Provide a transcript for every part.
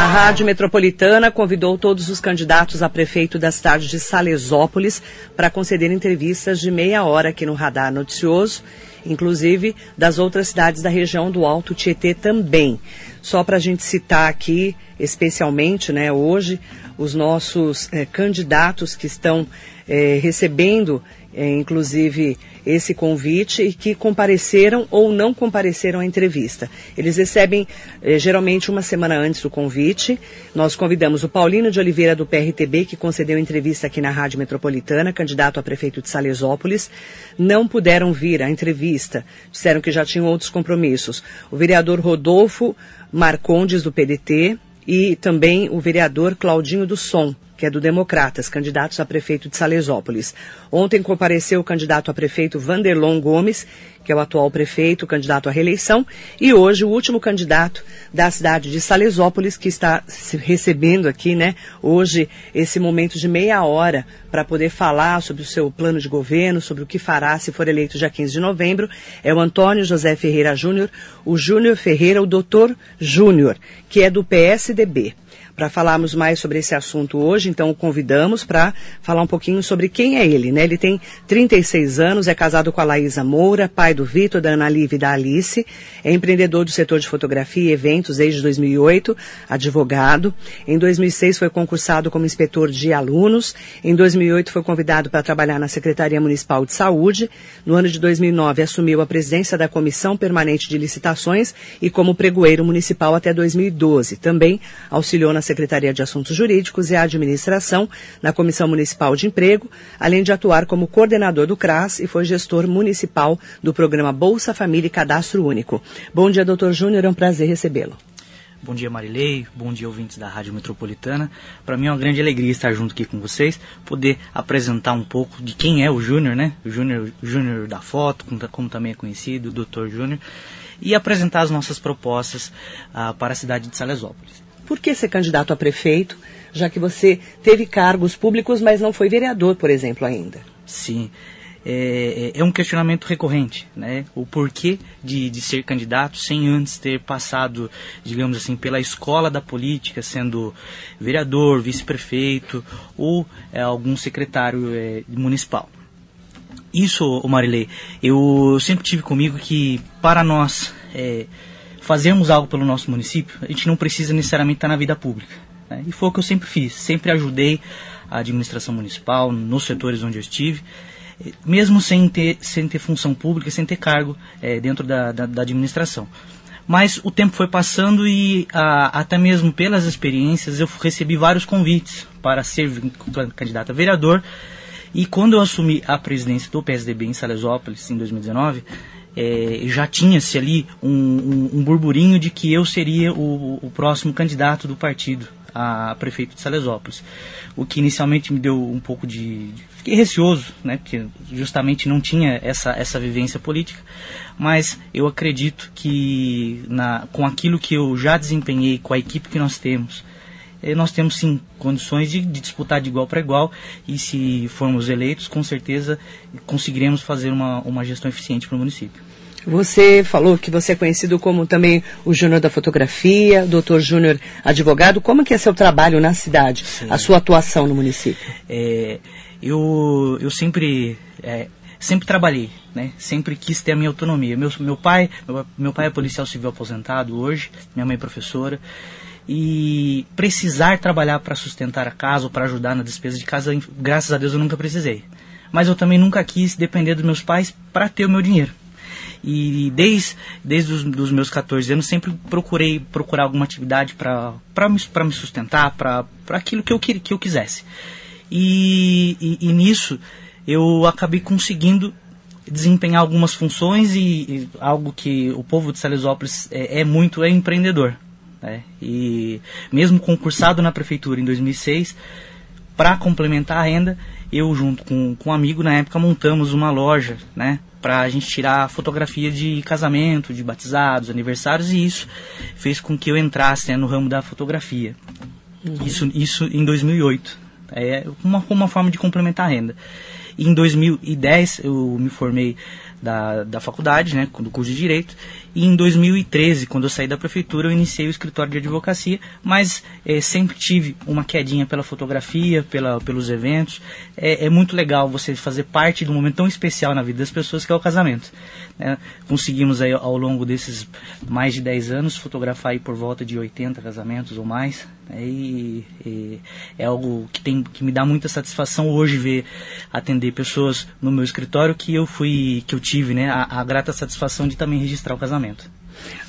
A Rádio Metropolitana convidou todos os candidatos a prefeito da cidade de Salesópolis para conceder entrevistas de meia hora aqui no Radar Noticioso, inclusive das outras cidades da região do Alto Tietê também. Só para a gente citar aqui, especialmente, né, hoje, os nossos eh, candidatos que estão eh, recebendo, eh, inclusive, esse convite e que compareceram ou não compareceram à entrevista. Eles recebem eh, geralmente uma semana antes do convite. Nós convidamos o Paulino de Oliveira do PRTB, que concedeu entrevista aqui na Rádio Metropolitana, candidato a prefeito de Salesópolis. Não puderam vir à entrevista, disseram que já tinham outros compromissos. O vereador Rodolfo Marcondes do PDT e também o vereador Claudinho do Som, que é do Democratas, candidatos a prefeito de Salesópolis. Ontem compareceu o candidato a prefeito Vanderlon Gomes, que é o atual prefeito, candidato à reeleição, e hoje o último candidato da cidade de Salesópolis, que está recebendo aqui, né, hoje, esse momento de meia hora para poder falar sobre o seu plano de governo, sobre o que fará se for eleito dia 15 de novembro, é o Antônio José Ferreira Júnior, o Júnior Ferreira, o doutor Júnior, que é do PSDB para falarmos mais sobre esse assunto hoje, então o convidamos para falar um pouquinho sobre quem é ele, né? Ele tem 36 anos, é casado com a Laísa Moura, pai do Vitor, da Ana Lívia e da Alice, é empreendedor do setor de fotografia e eventos desde 2008, advogado. Em 2006 foi concursado como inspetor de alunos. Em 2008 foi convidado para trabalhar na Secretaria Municipal de Saúde. No ano de 2009 assumiu a presidência da Comissão Permanente de Licitações e como pregoeiro municipal até 2012. Também auxiliou na Secretaria de Assuntos Jurídicos e Administração, na Comissão Municipal de Emprego, além de atuar como coordenador do CRAS e foi gestor municipal do programa Bolsa Família e Cadastro Único. Bom dia, doutor Júnior, é um prazer recebê-lo. Bom dia, Marilei. Bom dia, ouvintes da Rádio Metropolitana. Para mim é uma grande alegria estar junto aqui com vocês, poder apresentar um pouco de quem é o Júnior, né? O Júnior, Júnior da foto, como, também é conhecido, o Dr. Júnior, e apresentar as nossas propostas uh, para a cidade de Salesópolis. Por que ser candidato a prefeito, já que você teve cargos públicos, mas não foi vereador, por exemplo, ainda? Sim. É, é, um questionamento recorrente, né? O porquê de, de ser candidato sem antes ter passado, digamos assim, pela escola da política, sendo vereador, vice-prefeito ou é, algum secretário é, municipal. Isso, Marilei, eu sempre tive comigo que para nós é, fazermos algo pelo nosso município, a gente não precisa necessariamente estar na vida pública. Né? E foi o que eu sempre fiz. Sempre ajudei a administração municipal, nos setores onde eu estive, mesmo sem ter, sem ter função pública, sem ter cargo é, dentro da, da, da, administração. Mas o tempo foi passando e a, até mesmo pelas experiências eu recebi vários convites para ser candidato a vereador. E quando eu assumi a presidência do PSDB em Salesópolis, em 2019, é, já tinha-se ali um, um, um, burburinho de que eu seria o, o, próximo candidato do partido a prefeito de Salesópolis. O que inicialmente me deu um pouco de. Fiquei receoso, né, porque justamente não tinha essa, essa vivência política, mas eu acredito que na, com aquilo que eu já desempenhei, com a equipe que nós temos, nós temos sim condições de, de disputar de igual para igual e se formos eleitos, com certeza conseguiremos fazer uma, uma gestão eficiente para o município. Você falou que você é conhecido como também o Júnior da Fotografia, doutor Júnior advogado. Como que é seu trabalho na cidade, Sim. a sua atuação no município? É, eu, eu sempre, é, sempre trabalhei, né? sempre quis ter a minha autonomia. Meu, meu, pai, meu, meu pai é policial civil aposentado hoje, minha mãe é professora e precisar trabalhar para sustentar a casa ou para ajudar na despesa de casa, graças a Deus eu nunca precisei. Mas eu também nunca quis depender dos meus pais para ter o meu dinheiro. E desde, desde os dos meus 14 anos sempre procurei procurar alguma atividade para me, me sustentar, para aquilo que eu, que eu quisesse. E, e, e, nisso eu acabei conseguindo desempenhar algumas funções e, e algo que o povo de Salesópolis é, é muito é empreendedor. Né? E mesmo concursado na prefeitura em 2006, para complementar a renda, eu junto com, com um amigo na época montamos uma loja, né, para a gente tirar fotografia de casamento, de batizados, aniversários e isso fez com que eu entrasse né, no ramo da fotografia. Uhum. Isso, isso em 2008. É uma, uma forma de complementar a renda. E em 2010 eu me formei da, da faculdade, né, do curso de Direito. E em 2013, quando eu saí da prefeitura, eu iniciei o escritório de advocacia, mas é, sempre tive uma quedinha pela fotografia, pela, pelos eventos. É, é, muito legal você fazer parte de um momento tão especial na vida das pessoas que é o casamento. Né? Conseguimos aí, ao longo desses mais de 10 anos fotografar aí por volta de 80 casamentos ou mais. Né? E, e, é algo que, tem, que me dá muita satisfação hoje ver atender pessoas no meu escritório que eu fui que eu tive né, a, a grata satisfação de também registrar o casamento.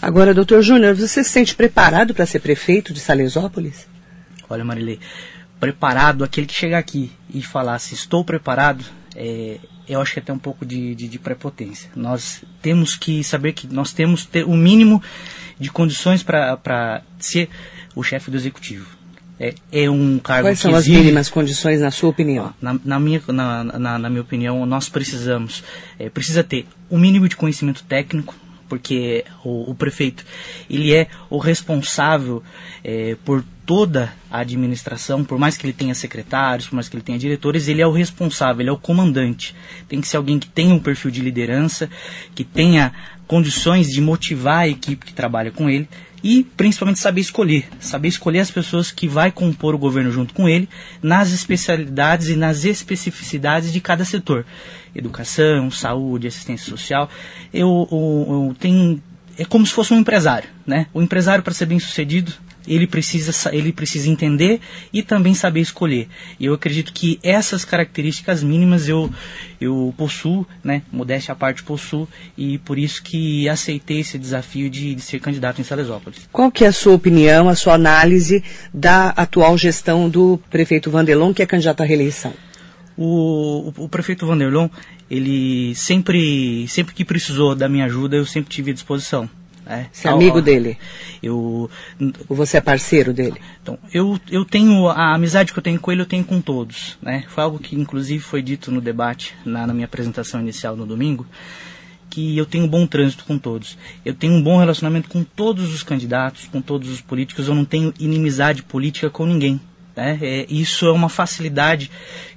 Agora, doutor Júnior, você se sente preparado para ser prefeito de Salesópolis? Olha, Marilei, preparado, aquele que chega aqui e falar se estou preparado, é, eu acho que é até um pouco de, de, de, prepotência. Nós temos que saber que nós temos ter o mínimo de condições para ser o chefe do executivo. É, é um cargo Quais são as mínimas condições, na sua opinião? Na, na minha, na, na, na, minha opinião, nós precisamos, é, precisa ter o um mínimo de conhecimento técnico, porque o, o prefeito ele é o responsável é, por toda a administração, por mais que ele tenha secretários, por mais que ele tenha diretores, ele é o responsável, ele é o comandante. Tem que ser alguém que tenha um perfil de liderança, que tenha condições de motivar a equipe que trabalha com ele e principalmente saber escolher, saber escolher as pessoas que vai compor o governo junto com ele nas especialidades e nas especificidades de cada setor educação, saúde, assistência social. Eu, eu, eu tenho é como se fosse um empresário, né? O empresário para ser bem sucedido ele precisa, ele precisa entender e também saber escolher. E eu acredito que essas características mínimas eu, eu possuo, né? Modéstia à parte possuo, e por isso que aceitei esse desafio de, de ser candidato em Salesópolis. Qual que é a sua opinião, a sua análise da atual gestão do prefeito Vanderlon, que é candidato à reeleição? O, o, o, prefeito Vanderlon, ele sempre, sempre que precisou da minha ajuda, eu sempre tive à disposição. Né? Você é amigo dele? Eu, Ou você é parceiro dele? Então, eu, eu tenho, a amizade que eu tenho com ele, eu tenho com todos. Né? Foi algo que, inclusive, foi dito no debate, na, na minha apresentação inicial no domingo, que eu tenho um bom trânsito com todos. Eu tenho um bom relacionamento com todos os candidatos, com todos os políticos. Eu não tenho inimizade política com ninguém. Né? É, isso é uma facilidade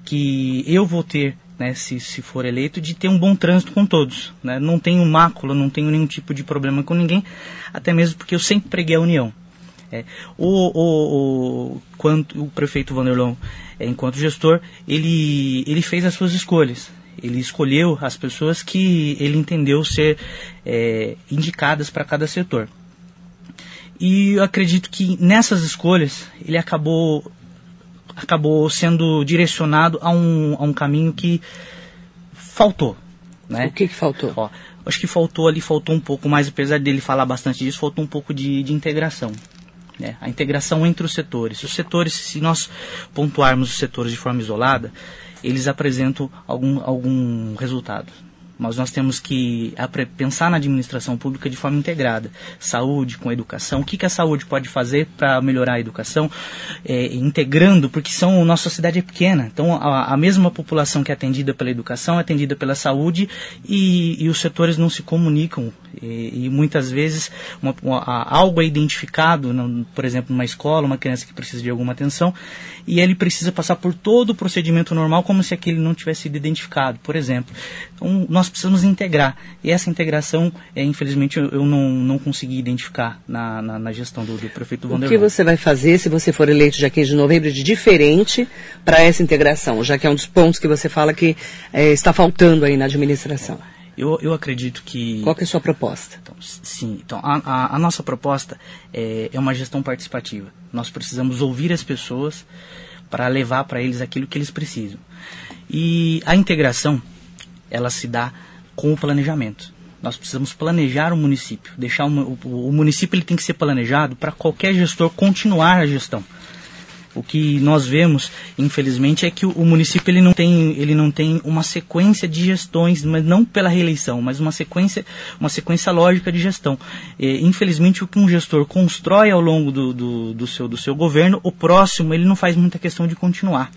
que eu vou ter, né, se, se for eleito, de ter um bom trânsito com todos. Né? Não tenho mácula, não tenho nenhum tipo de problema com ninguém, até mesmo porque eu sempre preguei a união. É, o, o, o, quanto, o prefeito Vanderlon, é, enquanto gestor, ele, ele fez as suas escolhas. Ele escolheu as pessoas que ele entendeu ser é, indicadas para cada setor. E eu acredito que nessas escolhas ele acabou acabou sendo direcionado a um, a um caminho que faltou. Né? O que, que faltou? Ó, acho que faltou ali, faltou um pouco mais, apesar dele falar bastante disso, faltou um pouco de, de integração. Né? A integração entre os setores. Os setores, se nós pontuarmos os setores de forma isolada, eles apresentam algum, algum resultado mas nós temos que pensar na administração pública de forma integrada. Saúde com educação. O que, que a saúde pode fazer para melhorar a educação? É, integrando, porque são, nossa cidade é pequena. Então, a, a, mesma população que é atendida pela educação é atendida pela saúde e, e os setores não se comunicam. E, e muitas vezes uma, uma, algo é identificado, por exemplo, numa escola, uma criança que precisa de alguma atenção, e ele precisa passar por todo o procedimento normal como se aquele não tivesse sido identificado, por exemplo. Então, nós precisamos integrar. E essa integração, é, infelizmente, eu, eu não, não consegui identificar na, na, na gestão do, do prefeito Vanderlei. O que você vai fazer, se você for eleito dia 15 de novembro, de diferente para essa integração, já que é um dos pontos que você fala que é, está faltando aí na administração? Eu, eu acredito que. Qual que é a sua proposta? Então, sim, então a, a, a nossa proposta é, é uma gestão participativa. Nós precisamos ouvir as pessoas para levar para eles aquilo que eles precisam. E a integração, ela se dá com o planejamento. Nós precisamos planejar o município, deixar o, o, o município ele tem que ser planejado para qualquer gestor continuar a gestão. O que nós vemos, infelizmente, é que o, município ele não, tem, ele não tem uma sequência de gestões, mas não pela reeleição, mas uma sequência, uma sequência lógica de gestão. É, infelizmente, o que um gestor constrói ao longo do, do, do, seu, do seu governo, o próximo ele não faz muita questão de continuar.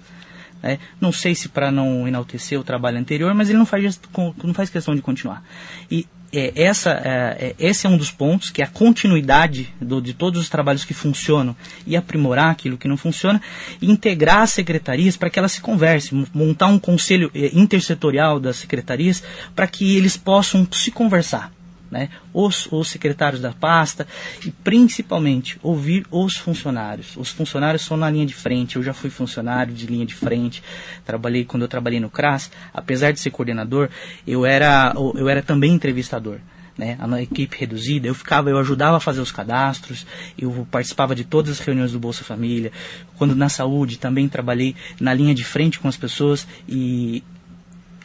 É, não sei se para não enaltecer o trabalho anterior, mas ele não faz, não faz questão de continuar. E é, essa, é, é, esse é um dos pontos, que é a continuidade do, de todos os trabalhos que funcionam e aprimorar aquilo que não funciona, e integrar as secretarias para que elas se conversem, montar um conselho é, intersetorial das secretarias para que eles possam se conversar né, os, os secretários da pasta e principalmente ouvir os funcionários. Os funcionários são na linha de frente. Eu já fui funcionário de linha de frente. Trabalhei quando eu trabalhei no CRAS, apesar de ser coordenador, eu era eu era também entrevistador. Né, a equipe reduzida, eu ficava, eu ajudava a fazer os cadastros, eu participava de todas as reuniões do Bolsa Família. Quando na saúde também trabalhei na linha de frente com as pessoas e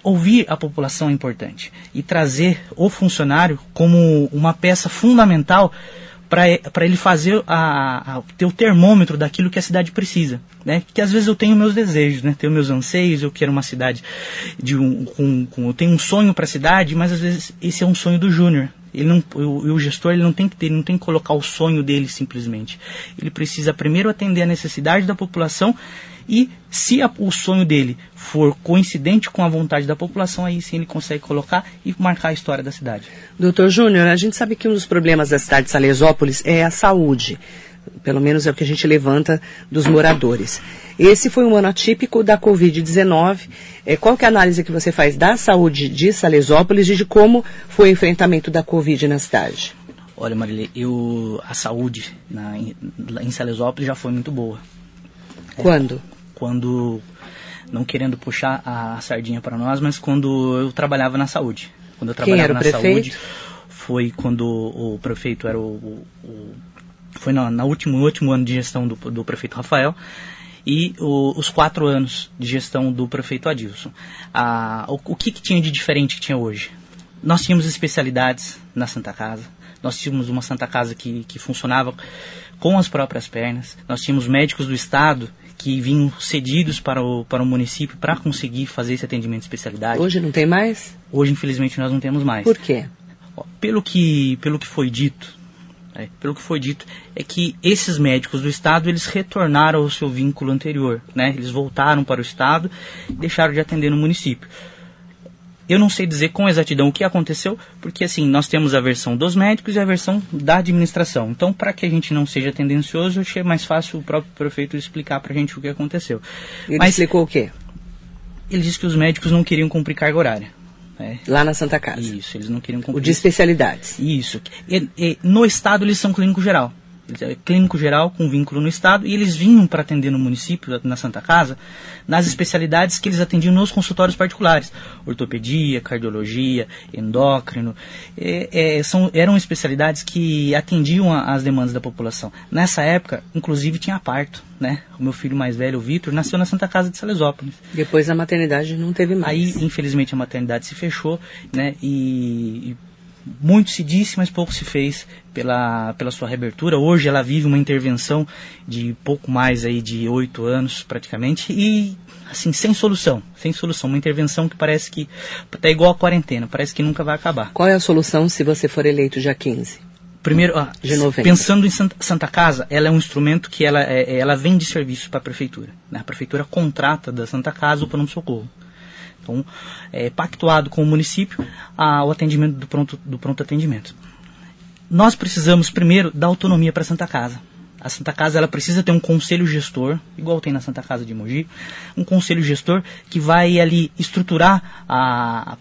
ouvir a população é importante e trazer o funcionário como uma peça fundamental para ele fazer a, a, ter o termômetro daquilo que a cidade precisa, né? Que às vezes eu tenho meus desejos, né? Tenho meus anseios, eu quero uma cidade de um, com, com eu tenho um sonho para a cidade, mas às vezes esse é um sonho do júnior. Ele não, o, o, gestor ele não tem que ter, não tem que colocar o sonho dele simplesmente. Ele precisa primeiro atender a necessidade da população e se a, o sonho dele for coincidente com a vontade da população, aí sim ele consegue colocar e marcar a história da cidade. Doutor Júnior, a gente sabe que um dos problemas da cidade de Salesópolis é a saúde. Pelo menos é o que a gente levanta dos moradores. Esse foi um ano atípico da Covid-19. É, qual que é a análise que você faz da saúde de Salesópolis e de como foi o enfrentamento da Covid na cidade? Olha, Marília, eu, a saúde na, em, em Salesópolis já foi muito boa. Quando? Quando, não querendo puxar a sardinha para nós, mas quando eu trabalhava na saúde. Quando eu trabalhava Quem era o na prefeito? saúde, foi quando o prefeito era o, o foi no, no, último, último ano de gestão do, do prefeito Rafael e o, os quatro anos de gestão do prefeito Adilson. Ah, o, o que, que tinha de diferente que tinha hoje? Nós tínhamos especialidades na Santa Casa, nós tínhamos uma Santa Casa que, que funcionava com as próprias pernas, nós tínhamos médicos do Estado que vinham cedidos para o, para o município para conseguir fazer esse atendimento de especialidade. Hoje não tem mais? Hoje, infelizmente, nós não temos mais. Por quê? Pelo que, pelo que foi dito, é, pelo que foi dito, é que esses médicos do Estado, eles retornaram ao seu vínculo anterior, né? Eles voltaram para o Estado e deixaram de atender no município. Eu não sei dizer com exatidão o que aconteceu, porque assim, nós temos a versão dos médicos e a versão da administração. Então, para que a gente não seja tendencioso, eu achei mais fácil o próprio prefeito explicar para a gente o que aconteceu. Ele Mas, explicou o quê? Ele disse que os médicos não queriam cumprir carga horária. É. Lá na Santa Casa. Isso, eles não queriam cumprir. O de especialidades. Isso. E, e, no estado eles são clínico geral. É clínico geral com vínculo no Estado, e eles vinham para atender no município, na Santa Casa, nas especialidades que eles atendiam nos consultórios particulares. Ortopedia, cardiologia, endócrino. É, é, são, eram especialidades que atendiam as demandas da população. Nessa época, inclusive, tinha parto. Né? O meu filho mais velho, o Vitor, nasceu na Santa Casa de Salesópolis. Depois a maternidade não teve mais. Aí, infelizmente, a maternidade se fechou, né? e, e muito se disse, mas pouco se fez pela, pela sua reabertura. Hoje ela vive uma intervenção de pouco mais aí de oito anos praticamente e assim sem solução, sem solução, uma intervenção que parece que está igual a quarentena, parece que nunca vai acabar. Qual é a solução se você for eleito dia 15? Primeiro, ah, pensando em Santa, Casa, ela é um instrumento que ela, é, ela vende serviço para a prefeitura. Né? A prefeitura contrata da Santa Casa o pronto-socorro. Então, é pactuado com o município a, o atendimento do pronto, do pronto atendimento. Nós precisamos primeiro dar autonomia para a Santa Casa. A Santa Casa ela precisa ter um conselho gestor, igual tem na Santa Casa de Mogi, um conselho gestor que vai ali estruturar a,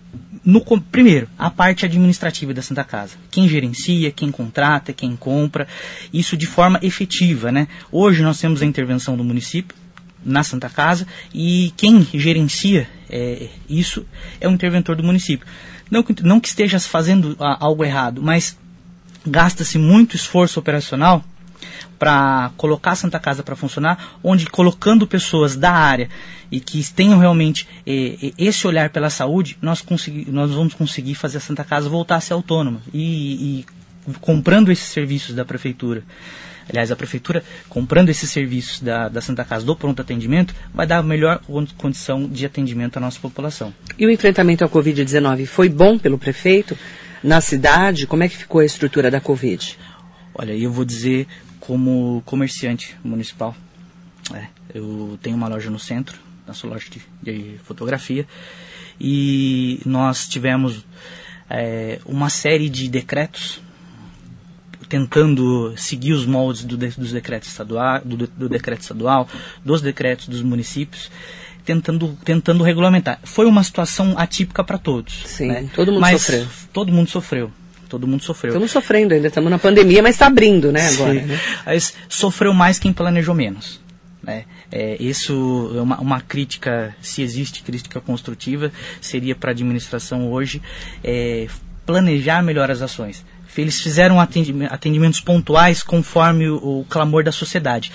no, primeiro a parte administrativa da Santa Casa, quem gerencia, quem contrata, quem compra, isso de forma efetiva, né? Hoje nós temos a intervenção do município, na Santa Casa e quem gerencia é, isso é o interventor do município. Não que, não que esteja fazendo a, algo errado, mas gasta-se muito esforço operacional para colocar a Santa Casa para funcionar, onde colocando pessoas da área e que tenham realmente é, esse olhar pela saúde, nós, nós vamos conseguir fazer a Santa Casa voltar a ser autônoma e, e comprando esses serviços da prefeitura aliás, a prefeitura comprando esses serviços da, da Santa Casa do pronto atendimento, vai dar a melhor condição de atendimento à nossa população. E o enfrentamento à Covid-19 foi bom pelo prefeito? Na cidade, como é que ficou a estrutura da Covid? Olha, eu vou dizer como comerciante municipal. É, eu tenho uma loja no centro, na sua loja de, de fotografia. E nós tivemos é, uma série de decretos tentando seguir os moldes do, dos decretos estadual, do, do, decreto estadual, dos decretos dos municípios, tentando, tentando regulamentar. Foi uma situação atípica para todos. Sim, né? todo mundo mas sofreu. Todo mundo sofreu. Todo mundo sofreu. Estamos sofrendo ainda, estamos na pandemia, mas está abrindo, né, agora. Né? Mas sofreu mais quem planejou menos. Né? É, isso é uma, uma, crítica, se existe crítica construtiva, seria para a administração hoje é, planejar melhor as ações. Eles fizeram atendimentos pontuais conforme o, o clamor da sociedade.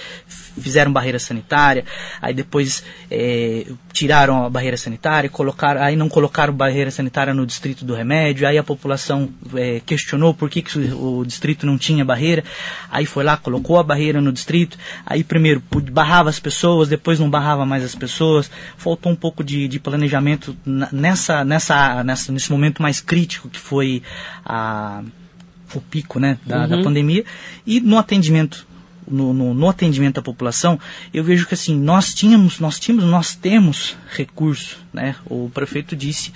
Fizeram barreira sanitária, aí depois é, tiraram a barreira sanitária, colocaram, aí não colocaram barreira sanitária no distrito do remédio, aí a população é, questionou por que, que o, o, distrito não tinha barreira, aí foi lá, colocou a barreira no distrito, aí primeiro barrava as pessoas, depois não barrava mais as pessoas, faltou um pouco de, de planejamento nessa, nessa, nessa, nesse momento mais crítico que foi a o pico né, da, uhum. da pandemia. E no atendimento no, no, no, atendimento à população, eu vejo que assim, nós tínhamos, nós tínhamos, nós temos recurso, né? O prefeito disse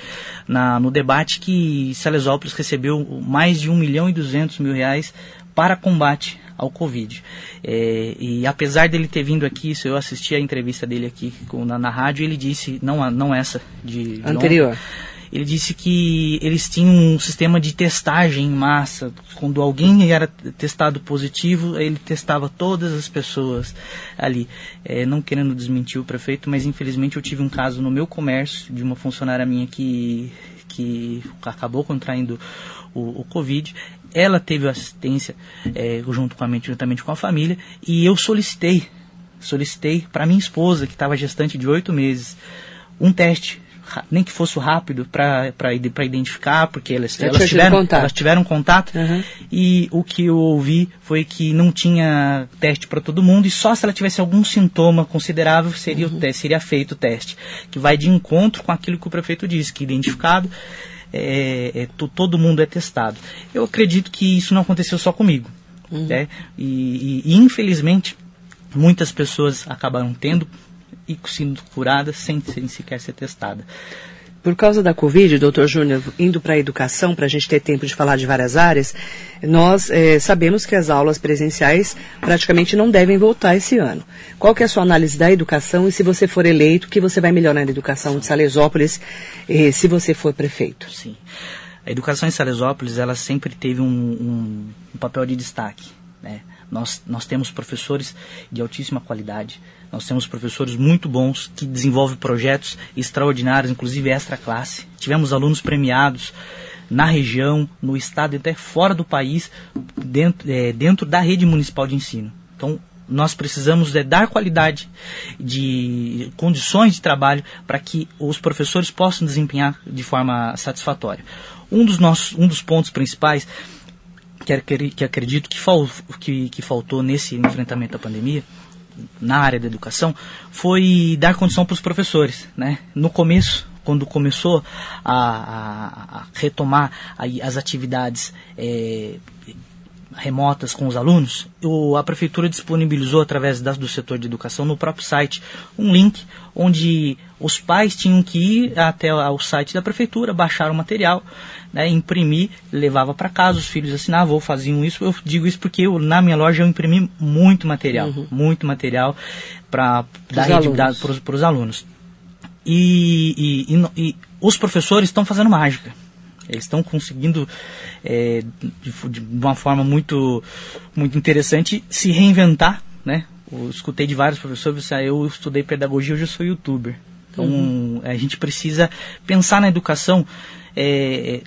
na, no debate que Salesópolis recebeu mais de 1 milhão e 200 mil reais para combate ao Covid. É, e apesar dele ter vindo aqui, se eu assisti a entrevista dele aqui na, na rádio, ele disse, não, não essa de, anterior. Ele disse que eles tinham um sistema de testagem em massa. Quando alguém era testado positivo, ele testava todas as pessoas ali. É, não querendo desmentir o prefeito, mas infelizmente eu tive um caso no meu comércio de uma funcionária minha que, que acabou contraindo o, o Covid. Ela teve assistência é, junto com a, juntamente com a família e eu solicitei, solicitei para minha esposa, que estava gestante de oito meses, um teste nem que fosse rápido para identificar, porque elas, elas tiveram, contato. elas tiveram contato. Uhum. E o que eu ouvi foi que não tinha teste para todo mundo e só se ela tivesse algum sintoma considerável seria, uhum. o teste, seria feito o teste. Que vai de encontro com aquilo que o prefeito disse, que identificado é, é, todo mundo é testado. Eu acredito que isso não aconteceu só comigo. Uhum. Né? E, e, e infelizmente muitas pessoas acabaram tendo e sendo curada sem, sem sequer ser testada. Por causa da Covid, doutor Júnior, indo para a educação, para a gente ter tempo de falar de várias áreas, nós é, sabemos que as aulas presenciais praticamente não devem voltar esse ano. Qual que é a sua análise da educação e se você for eleito, o que você vai melhorar na educação de Salesópolis eh, se você for prefeito? Sim. A educação em Salesópolis, ela sempre teve um, um, um papel de destaque. Né? Nós, nós temos professores de altíssima qualidade, nós temos professores muito bons que desenvolvem projetos extraordinários, inclusive extra classe. Tivemos alunos premiados na região, no estado e até fora do país, dentro, é, dentro da rede municipal de ensino. Então, nós precisamos é, dar qualidade de condições de trabalho para que os professores possam desempenhar de forma satisfatória. Um dos, nossos, um dos pontos principais que, que acredito que, fal, que, que faltou nesse enfrentamento à pandemia na área da educação foi dar condição para os professores. Né? No começo, quando começou a, a, a retomar as atividades é, remotas com os alunos, o, a prefeitura disponibilizou através da, do setor de educação no próprio site um link onde os pais tinham que ir até o site da prefeitura, baixar o material, né, imprimir, levava para casa, os filhos assinavam ou faziam isso. Eu digo isso porque eu, na minha loja eu imprimi muito material, uhum. muito material para dar para os alunos. E, e, e, e os professores estão fazendo mágica. Eles estão conseguindo, é, de, de, uma forma muito, muito interessante, se reinventar, né? Eu escutei de vários professores, eu estudei pedagogia, hoje eu sou youtuber. Então, uhum. a gente precisa pensar na educação é,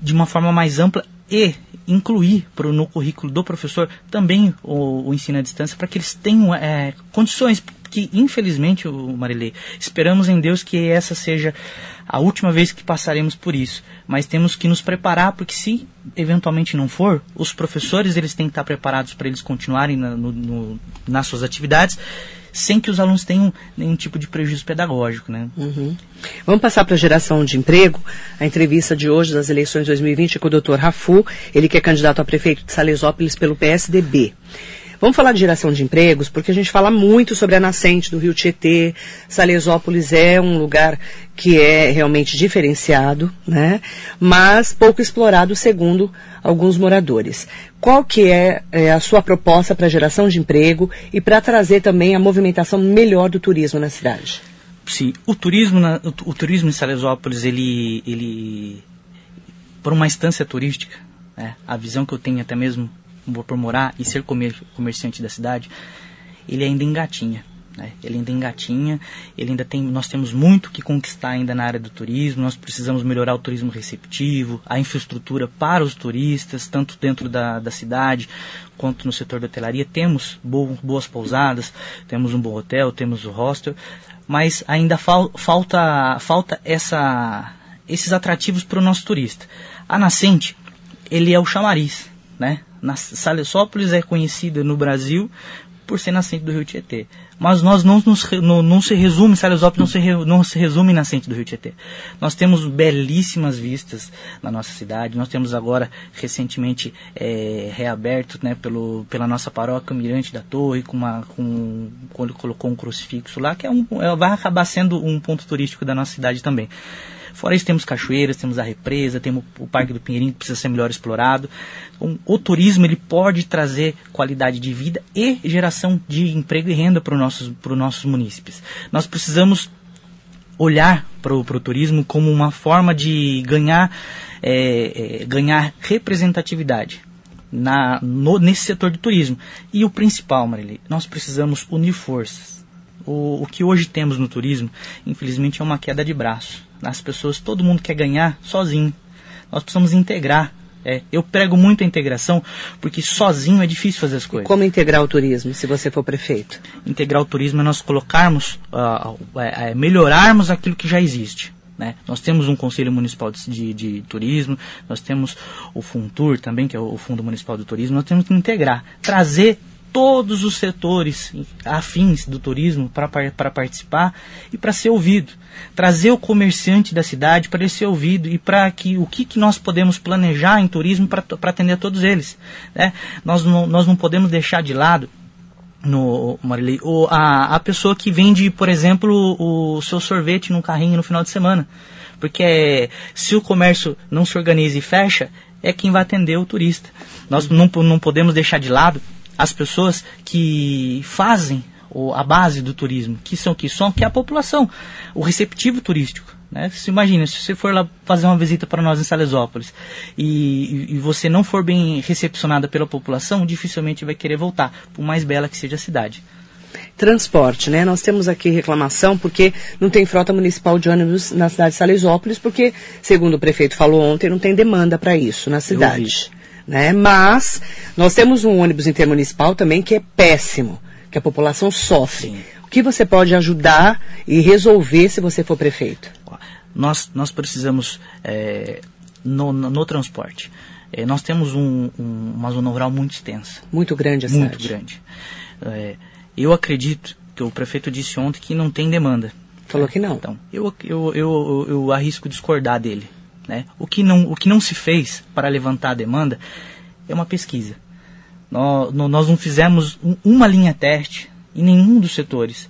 de uma forma mais ampla e incluir pro, no currículo do professor também o, o ensino à distância para que eles tenham é, condições que infelizmente Marilei esperamos em Deus que essa seja a última vez que passaremos por isso mas temos que nos preparar porque se eventualmente não for os professores eles têm que estar preparados para eles continuarem na, no, no, nas suas atividades sem que os alunos tenham nenhum tipo de prejuízo pedagógico. Né? Uhum. Vamos passar para a geração de emprego. A entrevista de hoje das eleições 2020 é com o Dr. Rafu, ele que é candidato a prefeito de Salesópolis pelo PSDB. Vamos falar de geração de empregos, porque a gente fala muito sobre a nascente do Rio Tietê. Salesópolis é um lugar que é realmente diferenciado, né? Mas pouco explorado segundo alguns moradores. Qual que é, é a sua proposta para geração de emprego e para trazer também a movimentação melhor do turismo na cidade? Sim, o turismo, na, o, o, turismo em Salesópolis, ele, ele, por uma instância turística, né, a visão que eu tenho até mesmo por morar e ser comer, comerciante da cidade, ele ainda engatinha. Né? Ele ainda engatinha, ele ainda tem, nós temos muito que conquistar ainda na área do turismo, nós precisamos melhorar o turismo receptivo, a infraestrutura para os turistas, tanto dentro da, da cidade quanto no setor da hotelaria. Temos boas pousadas, temos um bom hotel, temos o hostel, mas ainda fal, falta, falta essa, esses atrativos para o nosso turista. A nascente, ele é o chamariz, né? Na, Salesópolis é conhecida no Brasil por ser nascente do Rio Tietê. Mas nós não, nos, não, se resume, Salesópolis não se, re, não se resume nascente do Rio Tietê. Nós temos belíssimas vistas na nossa cidade. Nós temos agora, recentemente, é, reaberto né, pelo, pela nossa paróquia Mirante da Torre, com uma, com, colocou um crucifixo lá, que é um, é, vai acabar sendo um ponto turístico da nossa cidade também. Fora isso, temos cachoeiras, temos a represa, temos o Parque do Pinheirinho que precisa ser melhor explorado. Então, o turismo ele pode trazer qualidade de vida e geração de emprego e renda para os nossos, nossos munícipes. Nós precisamos olhar para o turismo como uma forma de ganhar, é, é, ganhar representatividade na, no, nesse setor de turismo. E o principal, Marilei, nós precisamos unir forças. O, o que hoje temos no turismo, infelizmente, é uma queda de braço as pessoas, todo mundo quer ganhar sozinho. Nós precisamos integrar. É, eu prego muito a integração, porque sozinho é difícil fazer as coisas. Como integrar o turismo, se você for prefeito? Integrar o turismo é nós colocarmos, uh, uh, melhorarmos aquilo que já existe. Né? Nós temos um Conselho Municipal de, de, de, Turismo, nós temos o FUNTUR também, que é o Fundo Municipal do Turismo, nós temos que integrar, trazer todos os setores afins do turismo para participar e para ser ouvido. Trazer o comerciante da cidade para ele ser ouvido e para que o que, que nós podemos planejar em turismo para atender a todos eles. Né? Nós, não, nós não podemos deixar de lado no Marilei, o, a, a pessoa que vende, por exemplo, o, o seu sorvete num carrinho no final de semana. Porque é, se o comércio não se organiza e fecha, é quem vai atender o turista. Nós não, não podemos deixar de lado as pessoas que fazem a base do turismo, que são que são que é a população, o receptivo turístico. Né? Você imagina, se você for lá fazer uma visita para nós em Salesópolis e, e, você não for bem recepcionada pela população, dificilmente vai querer voltar, por mais bela que seja a cidade. Transporte, né? Nós temos aqui reclamação porque não tem frota municipal de ônibus na cidade de Salesópolis, porque, segundo o prefeito falou ontem, não tem demanda para isso na cidade né? Mas nós temos um ônibus intermunicipal também que é péssimo, que a população sofre. Sim. O que você pode ajudar e resolver se você for prefeito? Nós, nós precisamos, é, no, no, no, transporte, é, nós temos um, um, uma zona rural muito extensa. Muito grande a Muito grande. É, eu acredito que o prefeito disse ontem que não tem demanda. Falou que não. Então, eu, eu, eu, eu arrisco discordar dele. Né? O, que não, o que não se fez para levantar a demanda é uma pesquisa. Nós, nós não fizemos uma linha teste em nenhum dos setores.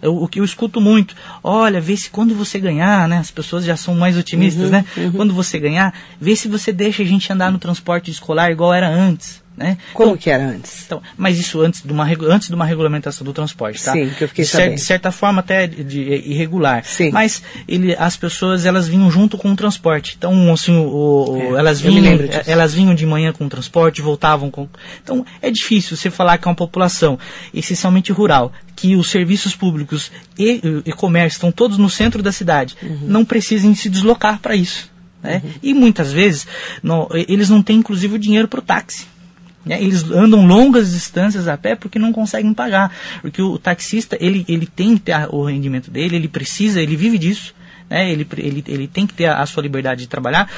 Eu, o que eu escuto muito, olha, vê se quando você ganhar, né? As pessoas já são mais otimistas, uhum, né? Uhum. Quando você ganhar, vê se você deixa a gente andar no transporte escolar igual era antes. Né? Como então, que era antes? Então, mas isso antes de, uma, antes de uma regulamentação do transporte, tá? Sim, que eu fiquei de, cer de certa forma até de, de, irregular. Sim. Mas ele, as pessoas elas vinham junto com o transporte. Então, assim, o, o é, elas, vinham, elas vinham de manhã com o transporte, voltavam com. Então, é difícil você falar que é uma população essencialmente rural, que os serviços públicos e, e comércio estão todos no centro da cidade, uhum. não precisem se deslocar para isso. Né? Uhum. E muitas vezes não, eles não têm inclusive o dinheiro para o táxi. Né? Eles andam longas distâncias a pé porque não conseguem pagar. Porque o taxista, ele, ele tem que ter o rendimento dele, ele precisa, ele vive disso. Né? Ele, ele, ele tem que ter a, a sua liberdade de trabalhar.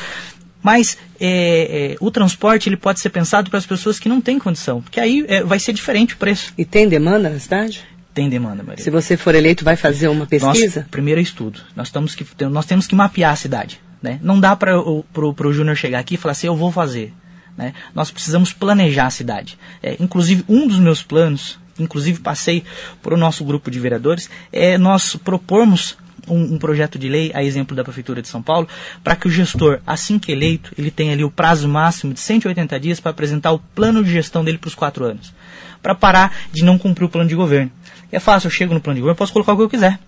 Mas é, é, o transporte ele pode ser pensado para as pessoas que não têm condição, porque aí é, vai ser diferente o preço. E tem demanda na cidade? Tem demanda, Maria. Se você for eleito, vai fazer uma pesquisa? Nós, primeiro é estudo. Nós, temos que, nós temos que mapear a cidade. Né? Não dá para o Júnior chegar aqui e falar assim, eu vou fazer. Né? Nós precisamos planejar a cidade. É, inclusive, um dos meus planos, inclusive passei para o nosso grupo de vereadores, é nós propormos um, um, projeto de lei, a exemplo da Prefeitura de São Paulo, para que o gestor, assim que eleito, ele tenha ali o prazo máximo de 180 dias para apresentar o plano de gestão dele para os quatro anos. Para parar de não cumprir o plano de governo. É fácil, eu chego no plano de governo, posso colocar o que eu quiser.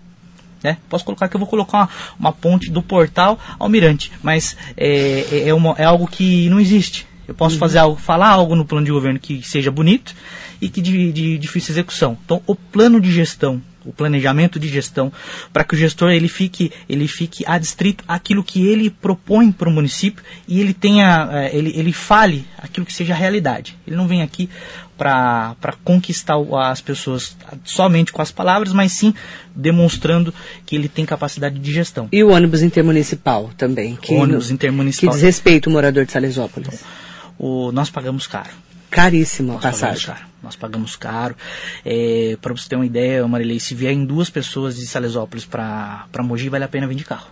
Né? Posso colocar que eu vou colocar uma, uma ponte do portal ao mirante, mas é, é, é, uma, é algo que não existe. Eu posso uhum. fazer algo, falar algo no plano de governo que seja bonito e que de, de difícil execução. Então, o plano de gestão o planejamento de gestão, para que o gestor ele fique, ele fique adstrito àquilo que ele propõe para o município e ele tenha, eh, ele, ele fale aquilo que seja realidade. Ele não vem aqui para conquistar as pessoas somente com as palavras, mas sim demonstrando que ele tem capacidade de gestão. E o ônibus intermunicipal também, que, o ônibus intermunicipal. que diz respeito ao morador de Salesópolis. Então, o, nós pagamos caro. Caríssimo a passagem. Pagamos Nós pagamos caro. É, para você ter uma ideia, Marilei, se vierem duas pessoas de Salesópolis para Mogi, vale a pena vir de carro.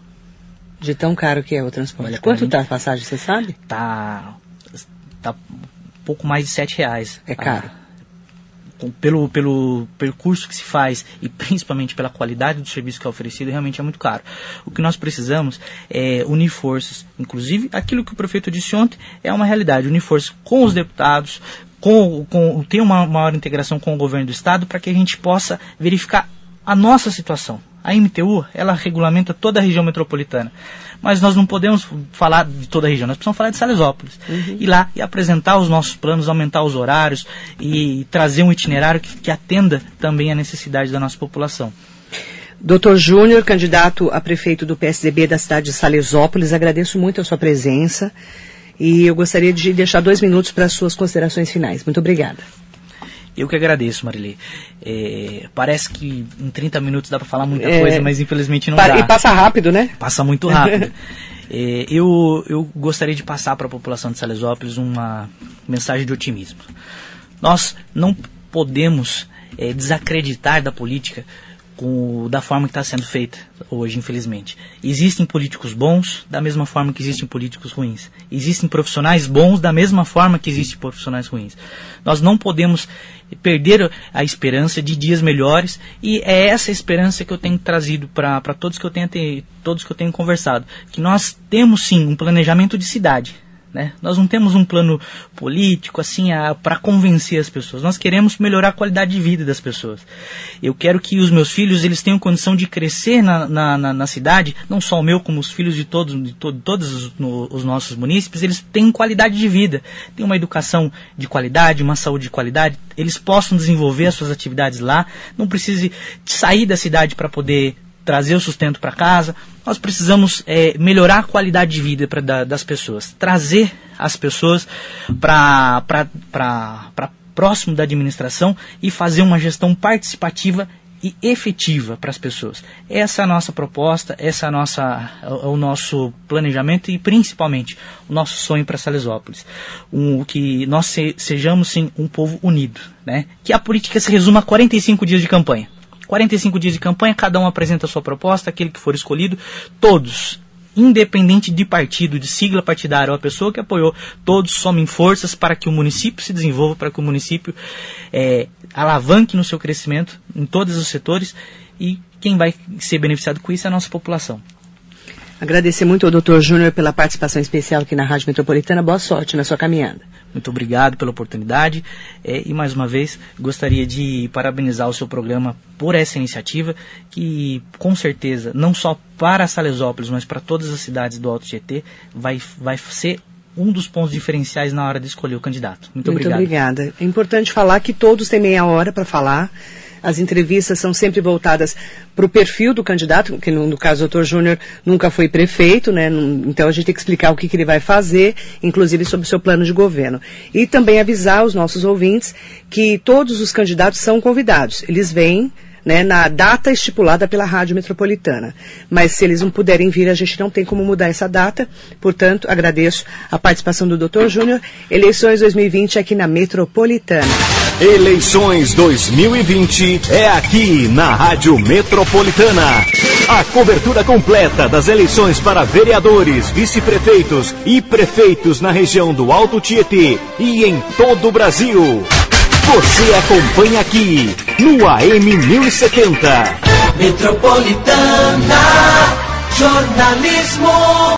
De tão caro que é o transporte. Vale Quanto está a passagem, você sabe? Tá, tá um pouco mais de sete reais. É caro. Pelo, pelo percurso que se faz e principalmente pela qualidade do serviço que é oferecido, realmente é muito caro. O que nós precisamos é unir forças, inclusive aquilo que o prefeito disse ontem é uma realidade, unir forças com os deputados, com, com ter uma maior integração com o governo do estado para que a gente possa verificar a nossa situação. A MTU, ela regulamenta toda a região metropolitana mas nós não podemos falar de toda a região, nós precisamos falar de Salesópolis. Uhum. Ir lá e apresentar os nossos planos, aumentar os horários e trazer um itinerário que, que atenda também a necessidade da nossa população. Doutor Júnior, candidato a prefeito do PSDB da cidade de Salesópolis, agradeço muito a sua presença e eu gostaria de deixar dois minutos para as suas considerações finais. Muito obrigada. Eu que agradeço, Marilei. É, parece que em 30 minutos dá para falar muita é, coisa, mas infelizmente não dá. E passa rápido, né? Passa muito rápido. é, eu, eu gostaria de passar para a população de Salesópolis uma mensagem de otimismo. Nós não podemos é, desacreditar da política com, da forma que está sendo feita hoje, infelizmente. Existem políticos bons da mesma forma que existem políticos ruins. Existem profissionais bons da mesma forma que existem profissionais ruins. Nós não podemos perder a esperança de dias melhores e é essa esperança que eu tenho trazido para todos que eu tenho todos que eu tenho conversado, que nós temos sim um planejamento de cidade né? Nós não temos um plano político assim para convencer as pessoas. Nós queremos melhorar a qualidade de vida das pessoas. Eu quero que os meus filhos eles tenham condição de crescer na, na, na, na cidade, não só o meu, como os filhos de todos, de to, todos os, no, os, nossos munícipes. Eles têm qualidade de vida, têm uma educação de qualidade, uma saúde de qualidade. Eles possam desenvolver as suas atividades lá. Não precise sair da cidade para poder trazer o sustento para casa. Nós precisamos é, melhorar a qualidade de vida pra, da, das pessoas, trazer as pessoas para próximo da administração e fazer uma gestão participativa e efetiva para as pessoas. Essa é a nossa proposta, essa é a nossa, o nosso planejamento e principalmente o nosso sonho para Salesópolis. Um, que nós se, sejamos sim um povo unido, né? Que a política se resuma a 45 dias de campanha. 45 dias de campanha, cada um apresenta a sua proposta, aquele que for escolhido, todos, independente de partido, de sigla partidária ou a pessoa que apoiou, todos somem forças para que o município se desenvolva, para que o município é, alavanque no seu crescimento em todos os setores e quem vai ser beneficiado com isso é a nossa população. Agradecer muito ao Dr. Júnior pela participação especial aqui na Rádio Metropolitana. Boa sorte na sua caminhada. Muito obrigado pela oportunidade é, e mais uma vez gostaria de parabenizar o seu programa por essa iniciativa que com certeza não só para Salesópolis, mas para todas as cidades do Alto GT vai, vai ser um dos pontos diferenciais na hora de escolher o candidato. Muito, Muito obrigado. obrigada. É importante falar que todos têm meia hora para falar. As entrevistas são sempre voltadas para o perfil do candidato, que no, no caso o doutor Júnior nunca foi prefeito, né? Então a gente tem que explicar o que, que ele vai fazer, inclusive sobre o seu plano de governo. E também avisar os nossos ouvintes que todos os candidatos são convidados. Eles vêm né, na data estipulada pela Rádio Metropolitana. Mas se eles não puderem vir, a gente não tem como mudar essa data. Portanto, agradeço a participação do Dr. Júnior. Eleições 2020 aqui na Metropolitana. Eleições 2020 é aqui na Rádio Metropolitana. A cobertura completa das eleições para vereadores, vice-prefeitos e prefeitos na região do Alto Tietê e em todo o Brasil. Você acompanha aqui no AM 1070. Metropolitana Jornalismo.